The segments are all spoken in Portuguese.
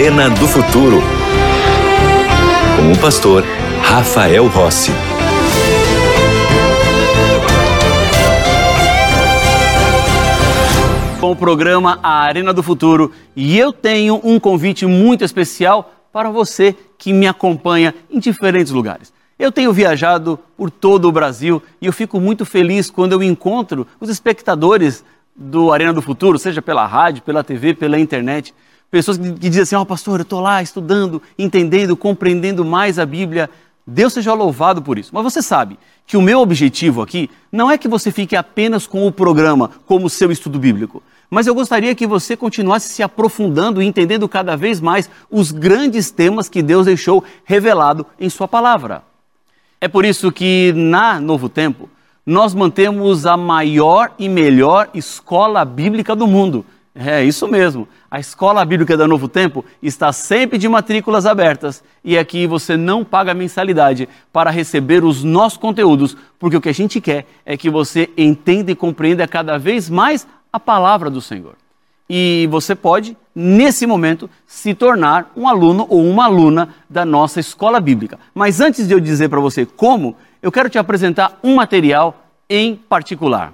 Arena do Futuro. Com o pastor Rafael Rossi. Com o programa A Arena do Futuro e eu tenho um convite muito especial para você que me acompanha em diferentes lugares. Eu tenho viajado por todo o Brasil e eu fico muito feliz quando eu encontro os espectadores do Arena do Futuro, seja pela rádio, pela TV, pela internet. Pessoas que, que dizem assim: Ó, oh, pastor, eu estou lá estudando, entendendo, compreendendo mais a Bíblia. Deus seja louvado por isso. Mas você sabe que o meu objetivo aqui não é que você fique apenas com o programa como seu estudo bíblico, mas eu gostaria que você continuasse se aprofundando e entendendo cada vez mais os grandes temas que Deus deixou revelado em Sua palavra. É por isso que na Novo Tempo nós mantemos a maior e melhor escola bíblica do mundo. É isso mesmo. A Escola Bíblica da Novo Tempo está sempre de matrículas abertas e aqui você não paga mensalidade para receber os nossos conteúdos, porque o que a gente quer é que você entenda e compreenda cada vez mais a palavra do Senhor e você pode, nesse momento, se tornar um aluno ou uma aluna da nossa escola bíblica. Mas antes de eu dizer para você como, eu quero te apresentar um material em particular.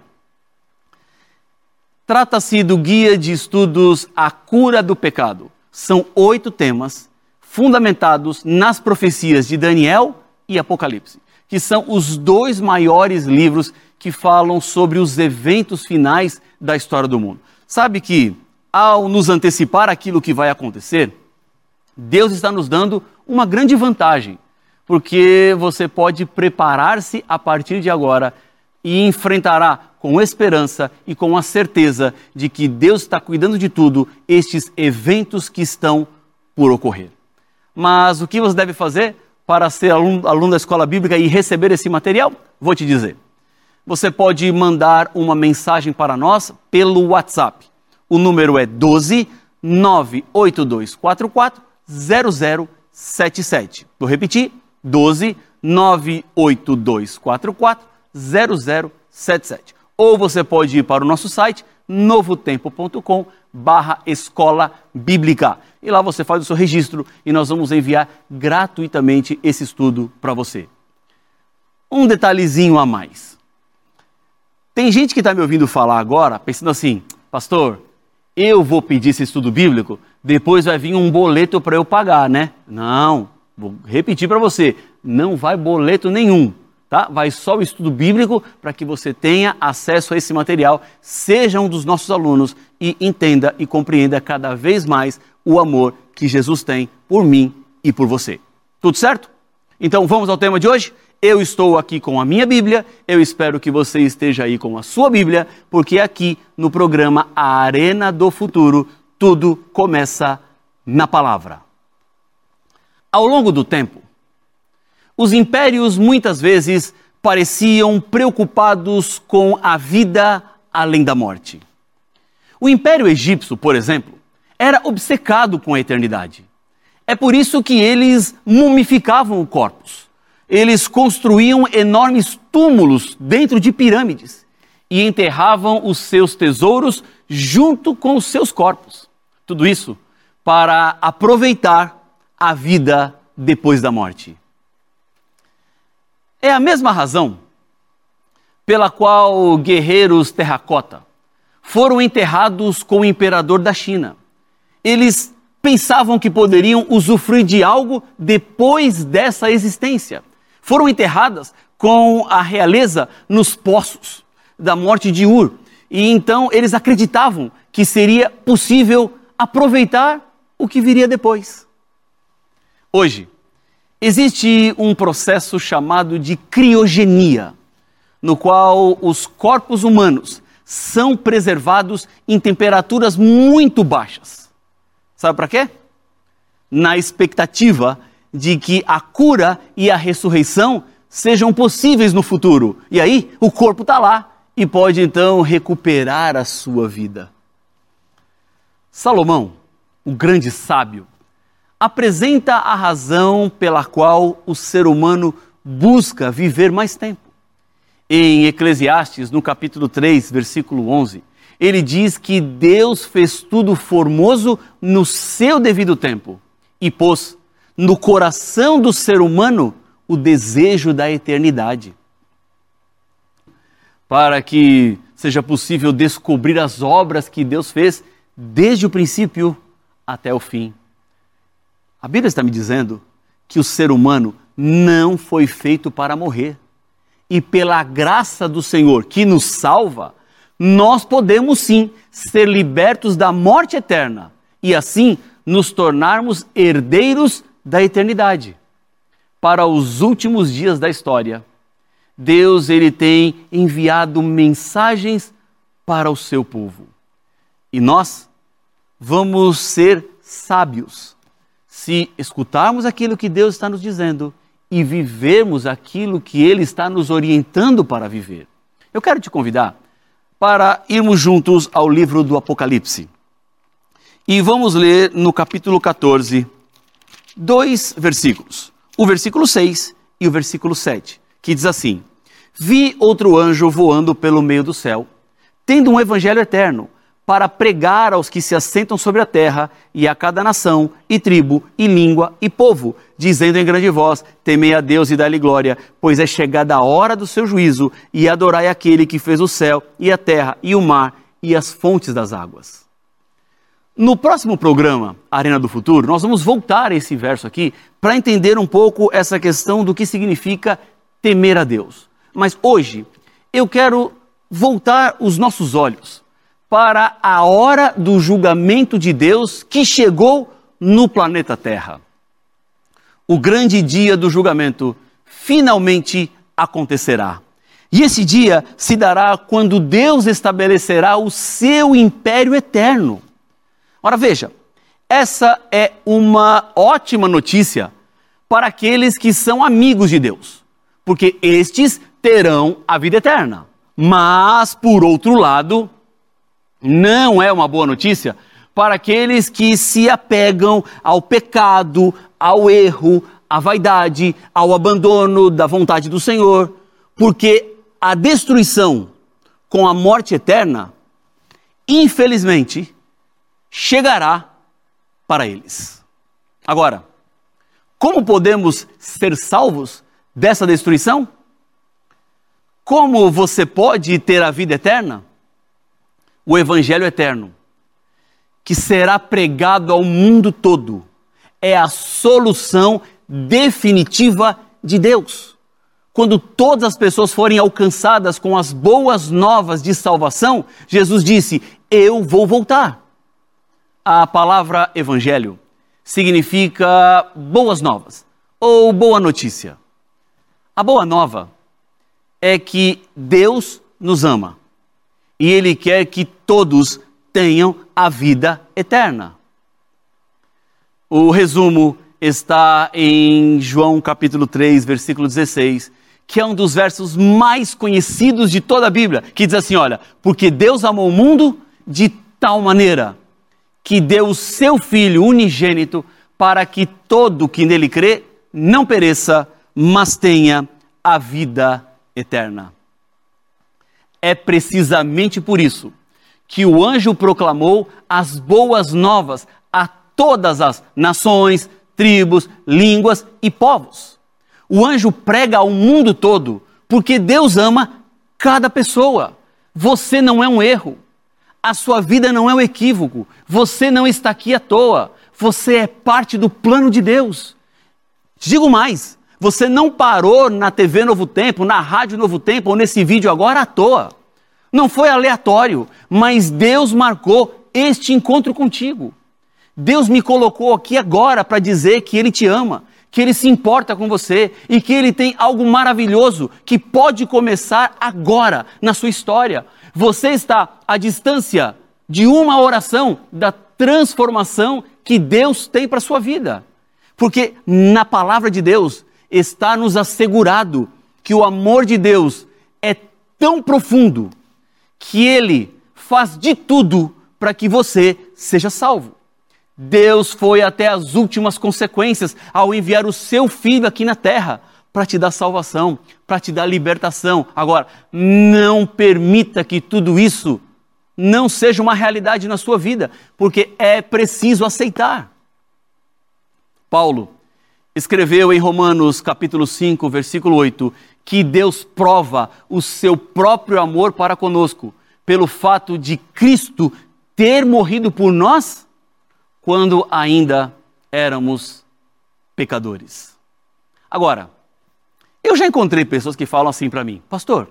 Trata-se do Guia de Estudos A Cura do Pecado. São oito temas fundamentados nas profecias de Daniel e Apocalipse, que são os dois maiores livros que falam sobre os eventos finais da história do mundo. Sabe que ao nos antecipar aquilo que vai acontecer, Deus está nos dando uma grande vantagem, porque você pode preparar-se a partir de agora e enfrentará com esperança e com a certeza de que Deus está cuidando de tudo estes eventos que estão por ocorrer. Mas o que você deve fazer para ser aluno, aluno da escola bíblica e receber esse material? Vou te dizer. Você pode mandar uma mensagem para nós pelo WhatsApp o número é 12 98244 0077. Vou repetir: 12 98244 0077. Ou você pode ir para o nosso site novotempo.com barra escola bíblica. E lá você faz o seu registro e nós vamos enviar gratuitamente esse estudo para você. Um detalhezinho a mais. Tem gente que está me ouvindo falar agora, pensando assim, pastor, eu vou pedir esse estudo bíblico, depois vai vir um boleto para eu pagar, né? Não, vou repetir para você, não vai boleto nenhum, tá? Vai só o estudo bíblico para que você tenha acesso a esse material, seja um dos nossos alunos e entenda e compreenda cada vez mais o amor que Jesus tem por mim e por você. Tudo certo? Então vamos ao tema de hoje? Eu estou aqui com a minha Bíblia, eu espero que você esteja aí com a sua Bíblia, porque aqui no programa A Arena do Futuro, tudo começa na palavra. Ao longo do tempo, os impérios muitas vezes pareciam preocupados com a vida além da morte. O Império Egípcio, por exemplo, era obcecado com a eternidade. É por isso que eles mumificavam corpos eles construíam enormes túmulos dentro de pirâmides e enterravam os seus tesouros junto com os seus corpos. Tudo isso para aproveitar a vida depois da morte. É a mesma razão pela qual guerreiros terracota foram enterrados com o imperador da China. Eles pensavam que poderiam usufruir de algo depois dessa existência foram enterradas com a realeza nos poços da morte de Ur. E então eles acreditavam que seria possível aproveitar o que viria depois. Hoje, existe um processo chamado de criogenia, no qual os corpos humanos são preservados em temperaturas muito baixas. Sabe para quê? Na expectativa de que a cura e a ressurreição sejam possíveis no futuro. E aí o corpo está lá e pode então recuperar a sua vida. Salomão, o grande sábio, apresenta a razão pela qual o ser humano busca viver mais tempo. Em Eclesiastes, no capítulo 3, versículo 11, ele diz que Deus fez tudo formoso no seu devido tempo e pôs no coração do ser humano o desejo da eternidade. Para que seja possível descobrir as obras que Deus fez desde o princípio até o fim. A Bíblia está me dizendo que o ser humano não foi feito para morrer. E pela graça do Senhor que nos salva, nós podemos sim ser libertos da morte eterna e assim nos tornarmos herdeiros da eternidade. Para os últimos dias da história, Deus ele tem enviado mensagens para o seu povo. E nós vamos ser sábios se escutarmos aquilo que Deus está nos dizendo e vivermos aquilo que Ele está nos orientando para viver. Eu quero te convidar para irmos juntos ao livro do Apocalipse. E vamos ler no capítulo 14, dois versículos. O versículo 6 e o versículo 7, que diz assim: Vi outro anjo voando pelo meio do céu, tendo um evangelho eterno para pregar aos que se assentam sobre a terra e a cada nação, e tribo, e língua, e povo, dizendo em grande voz: Temei a Deus e dá-lhe glória, pois é chegada a hora do seu juízo, e adorai aquele que fez o céu, e a terra, e o mar, e as fontes das águas. No próximo programa, Arena do Futuro, nós vamos voltar a esse verso aqui para entender um pouco essa questão do que significa temer a Deus. Mas hoje eu quero voltar os nossos olhos para a hora do julgamento de Deus que chegou no planeta Terra. O grande dia do julgamento finalmente acontecerá. E esse dia se dará quando Deus estabelecerá o seu império eterno. Ora, veja, essa é uma ótima notícia para aqueles que são amigos de Deus, porque estes terão a vida eterna. Mas, por outro lado, não é uma boa notícia para aqueles que se apegam ao pecado, ao erro, à vaidade, ao abandono da vontade do Senhor, porque a destruição com a morte eterna, infelizmente, chegará para eles. Agora, como podemos ser salvos dessa destruição? Como você pode ter a vida eterna? O Evangelho eterno, que será pregado ao mundo todo, é a solução definitiva de Deus. Quando todas as pessoas forem alcançadas com as boas novas de salvação, Jesus disse: Eu vou voltar. A palavra evangelho significa boas novas ou boa notícia. A boa nova é que Deus nos ama e Ele quer que todos tenham a vida eterna. O resumo está em João capítulo 3, versículo 16, que é um dos versos mais conhecidos de toda a Bíblia, que diz assim: Olha, porque Deus amou o mundo de tal maneira que deu o seu Filho unigênito para que todo que nele crê não pereça, mas tenha a vida eterna. É precisamente por isso que o anjo proclamou as boas novas a todas as nações, tribos, línguas e povos. O anjo prega ao mundo todo porque Deus ama cada pessoa. Você não é um erro. A sua vida não é um equívoco. Você não está aqui à toa. Você é parte do plano de Deus. Digo mais, você não parou na TV Novo Tempo, na Rádio Novo Tempo ou nesse vídeo agora à toa. Não foi aleatório, mas Deus marcou este encontro contigo. Deus me colocou aqui agora para dizer que Ele te ama, que Ele se importa com você e que Ele tem algo maravilhoso que pode começar agora na sua história. Você está à distância de uma oração da transformação que Deus tem para a sua vida. Porque na palavra de Deus está nos assegurado que o amor de Deus é tão profundo que Ele faz de tudo para que você seja salvo. Deus foi até as últimas consequências ao enviar o seu filho aqui na terra para te dar salvação, para te dar libertação. Agora, não permita que tudo isso não seja uma realidade na sua vida, porque é preciso aceitar. Paulo escreveu em Romanos capítulo 5, versículo 8, que Deus prova o seu próprio amor para conosco, pelo fato de Cristo ter morrido por nós quando ainda éramos pecadores. Agora, eu já encontrei pessoas que falam assim para mim, pastor,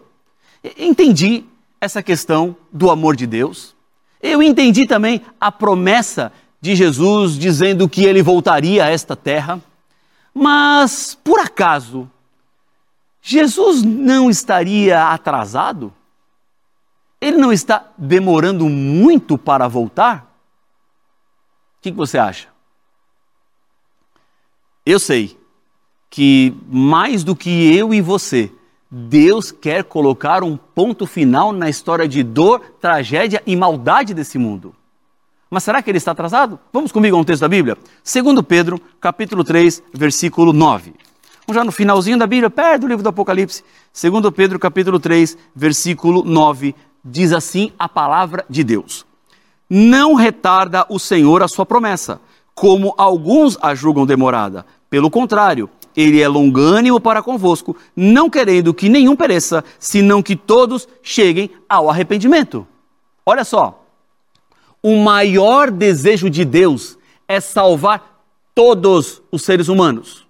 entendi essa questão do amor de Deus, eu entendi também a promessa de Jesus dizendo que ele voltaria a esta terra, mas por acaso Jesus não estaria atrasado? Ele não está demorando muito para voltar? O que, você acha? Eu sei que mais do que eu e você, Deus quer colocar um ponto final na história de dor, tragédia e maldade desse mundo. Mas será que ele está atrasado? Vamos comigo a um texto da Bíblia? Segundo Pedro, capítulo 3, versículo 9. Vamos já no finalzinho da Bíblia, perto do livro do Apocalipse. Segundo Pedro, capítulo 3, versículo 9, diz assim a palavra de Deus. Não retarda o Senhor a sua promessa, como alguns a julgam demorada. Pelo contrário, ele é longânimo para convosco, não querendo que nenhum pereça, senão que todos cheguem ao arrependimento. Olha só, o maior desejo de Deus é salvar todos os seres humanos.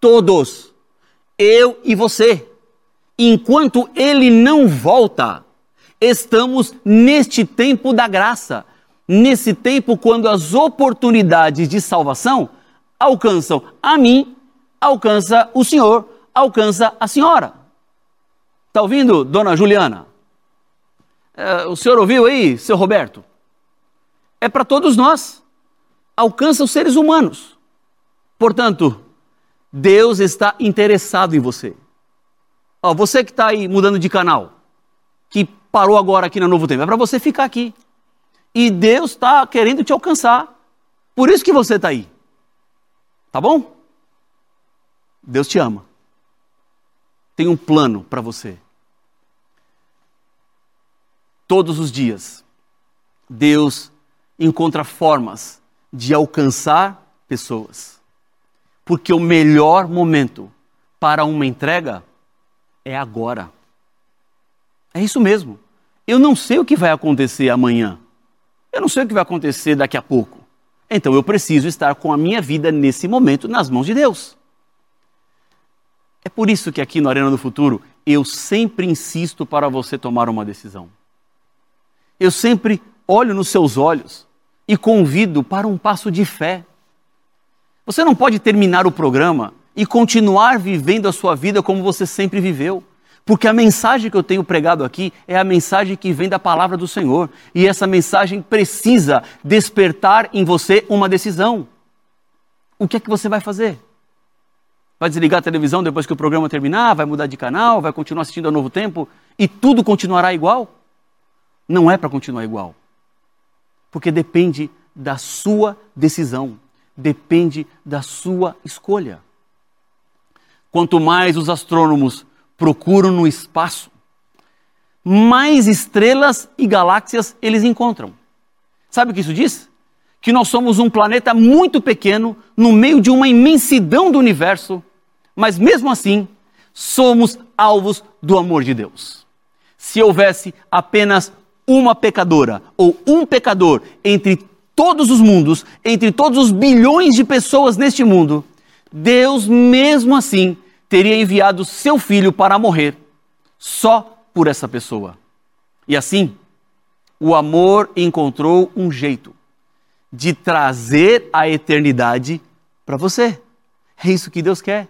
Todos. Eu e você. Enquanto ele não volta, estamos neste tempo da graça. Nesse tempo quando as oportunidades de salvação alcançam a mim alcança o senhor, alcança a senhora. Está ouvindo, dona Juliana? É, o senhor ouviu aí, seu Roberto? É para todos nós. Alcança os seres humanos. Portanto, Deus está interessado em você. Ó, você que está aí mudando de canal, que parou agora aqui no Novo Tempo, é para você ficar aqui. E Deus está querendo te alcançar. Por isso que você está aí. Tá bom? Deus te ama. Tem um plano para você. Todos os dias, Deus encontra formas de alcançar pessoas. Porque o melhor momento para uma entrega é agora. É isso mesmo. Eu não sei o que vai acontecer amanhã. Eu não sei o que vai acontecer daqui a pouco. Então eu preciso estar com a minha vida nesse momento nas mãos de Deus. É por isso que aqui no Arena do Futuro eu sempre insisto para você tomar uma decisão. Eu sempre olho nos seus olhos e convido para um passo de fé. Você não pode terminar o programa e continuar vivendo a sua vida como você sempre viveu. Porque a mensagem que eu tenho pregado aqui é a mensagem que vem da palavra do Senhor. E essa mensagem precisa despertar em você uma decisão. O que é que você vai fazer? vai desligar a televisão depois que o programa terminar, vai mudar de canal, vai continuar assistindo a Novo Tempo e tudo continuará igual? Não é para continuar igual. Porque depende da sua decisão, depende da sua escolha. Quanto mais os astrônomos procuram no espaço, mais estrelas e galáxias eles encontram. Sabe o que isso diz? Que nós somos um planeta muito pequeno no meio de uma imensidão do universo mas mesmo assim, somos alvos do amor de Deus. Se houvesse apenas uma pecadora ou um pecador entre todos os mundos, entre todos os bilhões de pessoas neste mundo, Deus mesmo assim teria enviado seu filho para morrer só por essa pessoa. E assim, o amor encontrou um jeito de trazer a eternidade para você. É isso que Deus quer.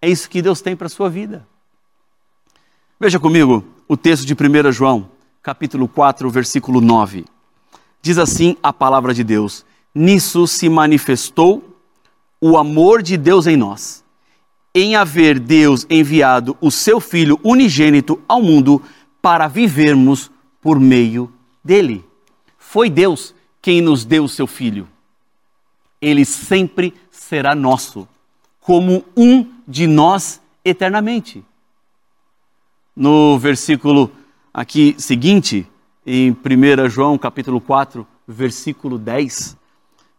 É isso que Deus tem para a sua vida. Veja comigo o texto de 1 João, capítulo 4, versículo 9. Diz assim a palavra de Deus: Nisso se manifestou o amor de Deus em nós, em haver Deus enviado o seu Filho unigênito ao mundo para vivermos por meio dele. Foi Deus quem nos deu o seu Filho. Ele sempre será nosso como um de nós eternamente. No versículo aqui seguinte, em 1 João capítulo 4, versículo 10,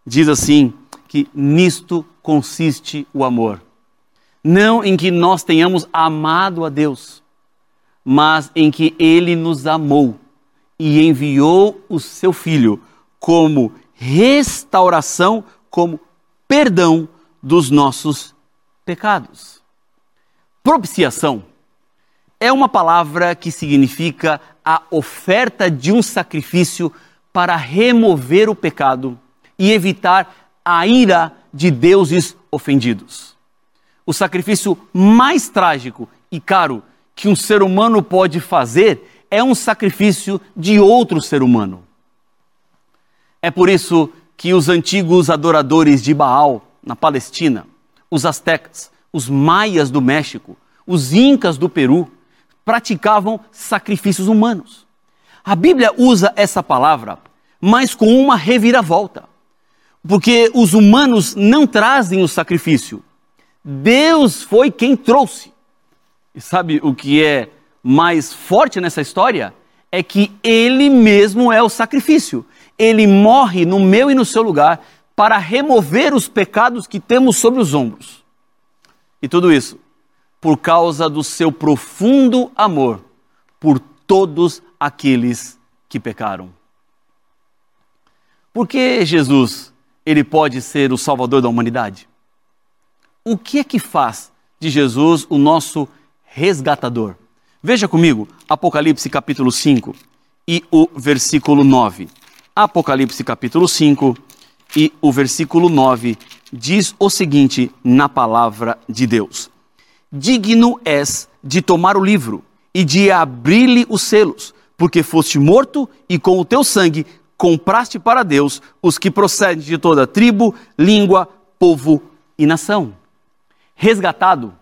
diz assim: que nisto consiste o amor. Não em que nós tenhamos amado a Deus, mas em que Ele nos amou e enviou o seu Filho como restauração, como perdão dos nossos pecados. Propiciação é uma palavra que significa a oferta de um sacrifício para remover o pecado e evitar a ira de deuses ofendidos. O sacrifício mais trágico e caro que um ser humano pode fazer é um sacrifício de outro ser humano. É por isso que os antigos adoradores de Baal na Palestina, os astecas, os maias do México, os incas do Peru, praticavam sacrifícios humanos. A Bíblia usa essa palavra, mas com uma reviravolta porque os humanos não trazem o sacrifício. Deus foi quem trouxe. E sabe o que é mais forte nessa história? É que Ele mesmo é o sacrifício. Ele morre no meu e no seu lugar para remover os pecados que temos sobre os ombros. E tudo isso por causa do seu profundo amor por todos aqueles que pecaram. Por que Jesus ele pode ser o salvador da humanidade? O que é que faz de Jesus o nosso resgatador? Veja comigo Apocalipse capítulo 5 e o versículo 9. Apocalipse capítulo 5 e o versículo 9 diz o seguinte na palavra de Deus: Digno és de tomar o livro e de abrir-lhe os selos, porque foste morto e com o teu sangue compraste para Deus os que procedem de toda tribo, língua, povo e nação. Resgatado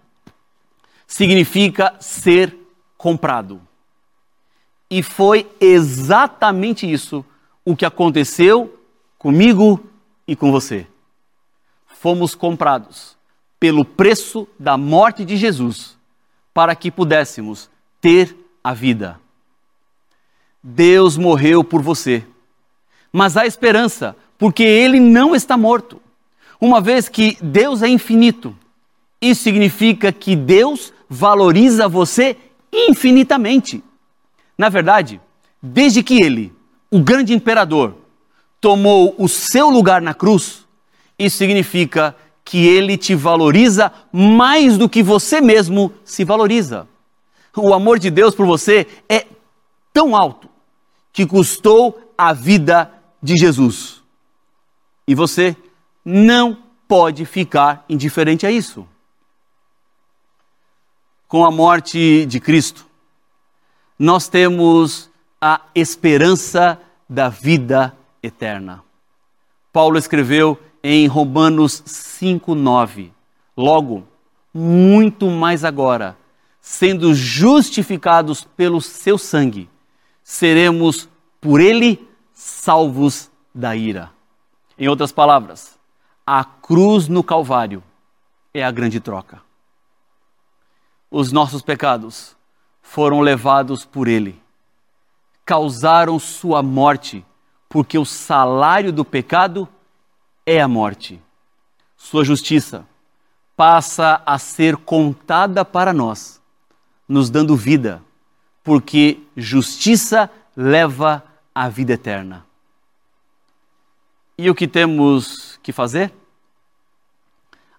significa ser comprado. E foi exatamente isso o que aconteceu comigo e com você. Fomos comprados pelo preço da morte de Jesus para que pudéssemos ter a vida. Deus morreu por você mas há esperança, porque ele não está morto. Uma vez que Deus é infinito, isso significa que Deus valoriza você infinitamente. Na verdade, desde que ele, o grande imperador, tomou o seu lugar na cruz, isso significa que ele te valoriza mais do que você mesmo se valoriza. O amor de Deus por você é tão alto que custou a vida de Jesus. E você não pode ficar indiferente a isso. Com a morte de Cristo, nós temos a esperança da vida eterna. Paulo escreveu em Romanos 5:9. Logo, muito mais agora, sendo justificados pelo seu sangue, seremos por ele salvos da ira. Em outras palavras, a cruz no Calvário é a grande troca. Os nossos pecados foram levados por Ele, causaram sua morte, porque o salário do pecado é a morte. Sua justiça passa a ser contada para nós, nos dando vida, porque justiça leva a vida eterna. E o que temos que fazer?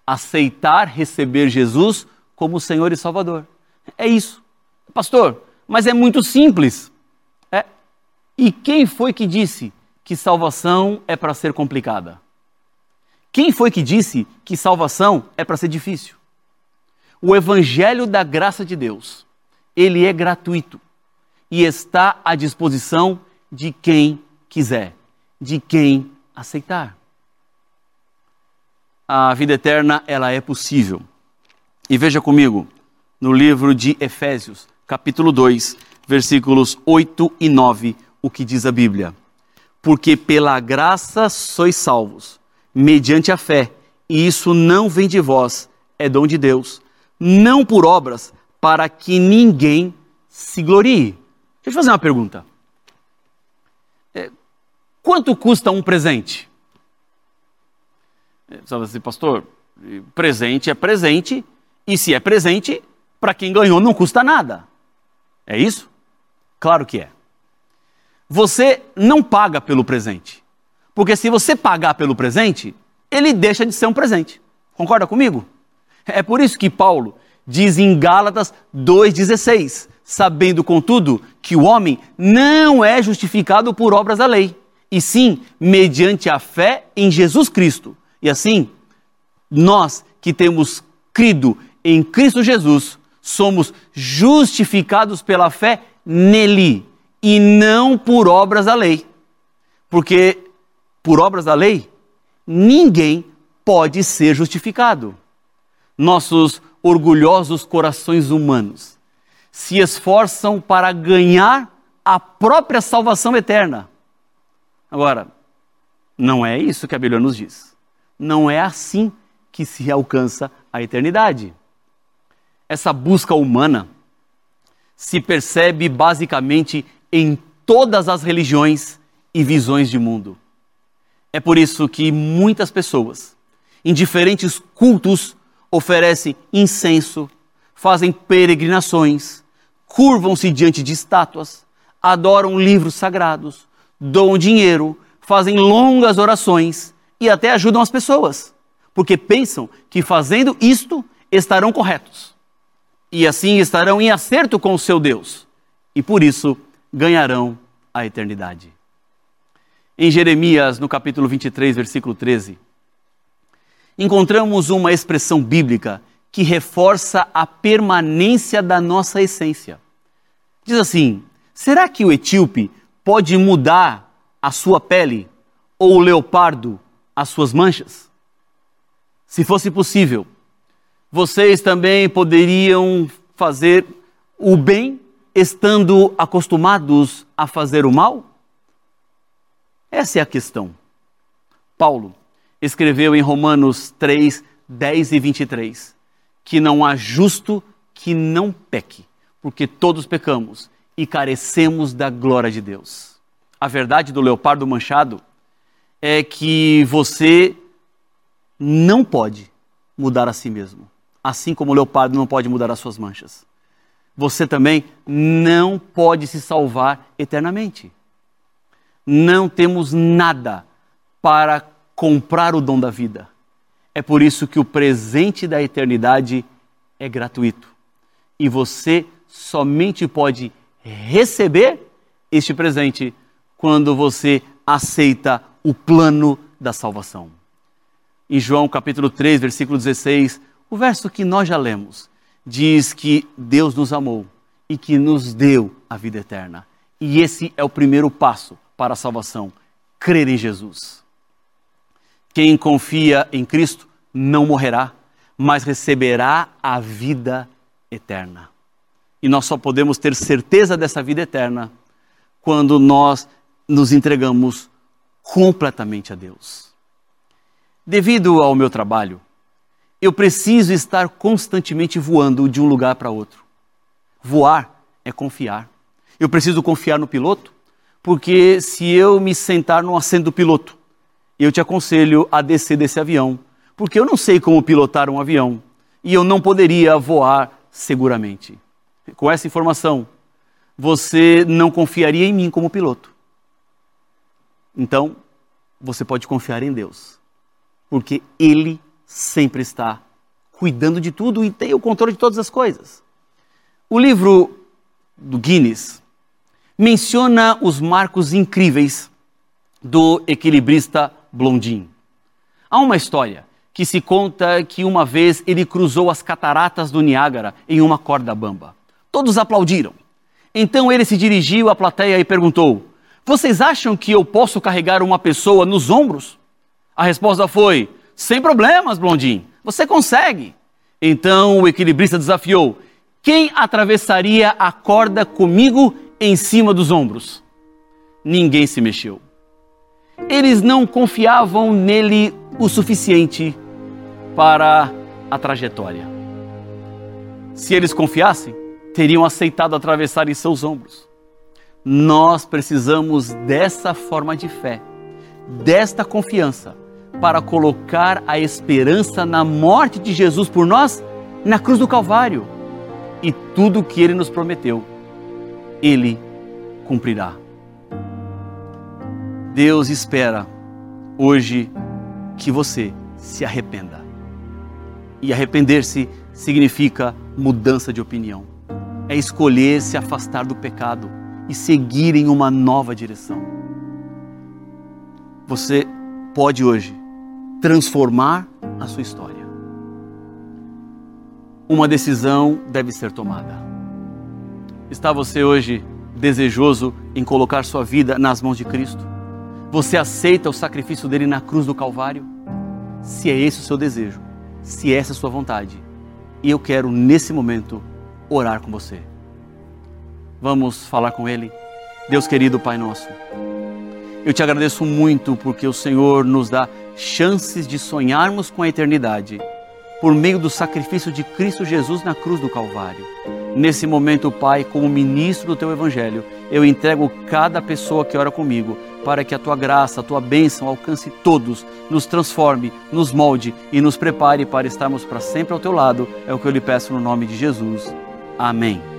Aceitar receber Jesus como Senhor e Salvador. É isso. Pastor, mas é muito simples. É. E quem foi que disse que salvação é para ser complicada? Quem foi que disse que salvação é para ser difícil? O evangelho da graça de Deus, ele é gratuito e está à disposição de quem quiser, de quem aceitar. A vida eterna, ela é possível. E veja comigo, no livro de Efésios, capítulo 2, versículos 8 e 9, o que diz a Bíblia. Porque pela graça sois salvos, mediante a fé, e isso não vem de vós, é dom de Deus, não por obras, para que ninguém se glorie. Deixa eu fazer uma pergunta. Quanto custa um presente? Sabe assim, pastor, presente é presente, e se é presente, para quem ganhou não custa nada. É isso? Claro que é. Você não paga pelo presente. Porque se você pagar pelo presente, ele deixa de ser um presente. Concorda comigo? É por isso que Paulo diz em Gálatas 2,16: sabendo, contudo, que o homem não é justificado por obras da lei, e sim mediante a fé em Jesus Cristo. E assim, nós que temos crido em Cristo Jesus, somos justificados pela fé nele e não por obras da lei. Porque por obras da lei, ninguém pode ser justificado. Nossos orgulhosos corações humanos se esforçam para ganhar a própria salvação eterna. Agora, não é isso que a Bíblia nos diz. Não é assim que se alcança a eternidade. Essa busca humana se percebe basicamente em todas as religiões e visões de mundo. É por isso que muitas pessoas, em diferentes cultos, oferecem incenso, fazem peregrinações, curvam-se diante de estátuas, adoram livros sagrados, doam dinheiro, fazem longas orações e até ajudam as pessoas, porque pensam que fazendo isto estarão corretos. E assim estarão em acerto com o seu Deus, e por isso ganharão a eternidade. Em Jeremias, no capítulo 23, versículo 13, encontramos uma expressão bíblica que reforça a permanência da nossa essência. Diz assim: será que o etíope pode mudar a sua pele ou o leopardo as suas manchas? Se fosse possível, vocês também poderiam fazer o bem estando acostumados a fazer o mal? Essa é a questão. Paulo escreveu em Romanos 3, 10 e 23 que não há justo que não peque, porque todos pecamos e carecemos da glória de Deus. A verdade do leopardo manchado é que você não pode mudar a si mesmo, assim como o leopardo não pode mudar as suas manchas. Você também não pode se salvar eternamente não temos nada para comprar o dom da vida. É por isso que o presente da eternidade é gratuito. E você somente pode receber este presente quando você aceita o plano da salvação. Em João capítulo 3, versículo 16, o verso que nós já lemos, diz que Deus nos amou e que nos deu a vida eterna. E esse é o primeiro passo para a salvação: crer em Jesus. Quem confia em Cristo não morrerá, mas receberá a vida eterna. E nós só podemos ter certeza dessa vida eterna quando nós nos entregamos completamente a Deus. Devido ao meu trabalho, eu preciso estar constantemente voando de um lugar para outro. Voar é confiar. Eu preciso confiar no piloto, porque se eu me sentar no assento do piloto, eu te aconselho a descer desse avião, porque eu não sei como pilotar um avião e eu não poderia voar seguramente. Com essa informação, você não confiaria em mim como piloto. Então, você pode confiar em Deus, porque Ele sempre está cuidando de tudo e tem o controle de todas as coisas. O livro do Guinness menciona os marcos incríveis do equilibrista Blondin. Há uma história que se conta que uma vez ele cruzou as cataratas do Niágara em uma corda bamba. Todos aplaudiram. Então ele se dirigiu à plateia e perguntou: Vocês acham que eu posso carregar uma pessoa nos ombros? A resposta foi: Sem problemas, Blondin, você consegue. Então o equilibrista desafiou: Quem atravessaria a corda comigo em cima dos ombros. Ninguém se mexeu. Eles não confiavam nele o suficiente para a trajetória. Se eles confiassem, teriam aceitado atravessar em seus ombros. Nós precisamos dessa forma de fé desta confiança para colocar a esperança na morte de Jesus por nós na cruz do Calvário. E tudo o que ele nos prometeu, ele cumprirá. Deus espera hoje que você se arrependa. E arrepender-se significa mudança de opinião. É escolher se afastar do pecado e seguir em uma nova direção. Você pode hoje transformar a sua história. Uma decisão deve ser tomada. Está você hoje desejoso em colocar sua vida nas mãos de Cristo? Você aceita o sacrifício dele na cruz do Calvário? Se é esse o seu desejo, se essa é a sua vontade, eu quero nesse momento orar com você. Vamos falar com ele? Deus querido Pai nosso, eu te agradeço muito porque o Senhor nos dá chances de sonharmos com a eternidade por meio do sacrifício de Cristo Jesus na cruz do Calvário. Nesse momento, Pai, como ministro do teu evangelho, eu entrego cada pessoa que ora comigo para que a tua graça, a tua bênção alcance todos, nos transforme, nos molde e nos prepare para estarmos para sempre ao teu lado. É o que eu lhe peço no nome de Jesus. Amém.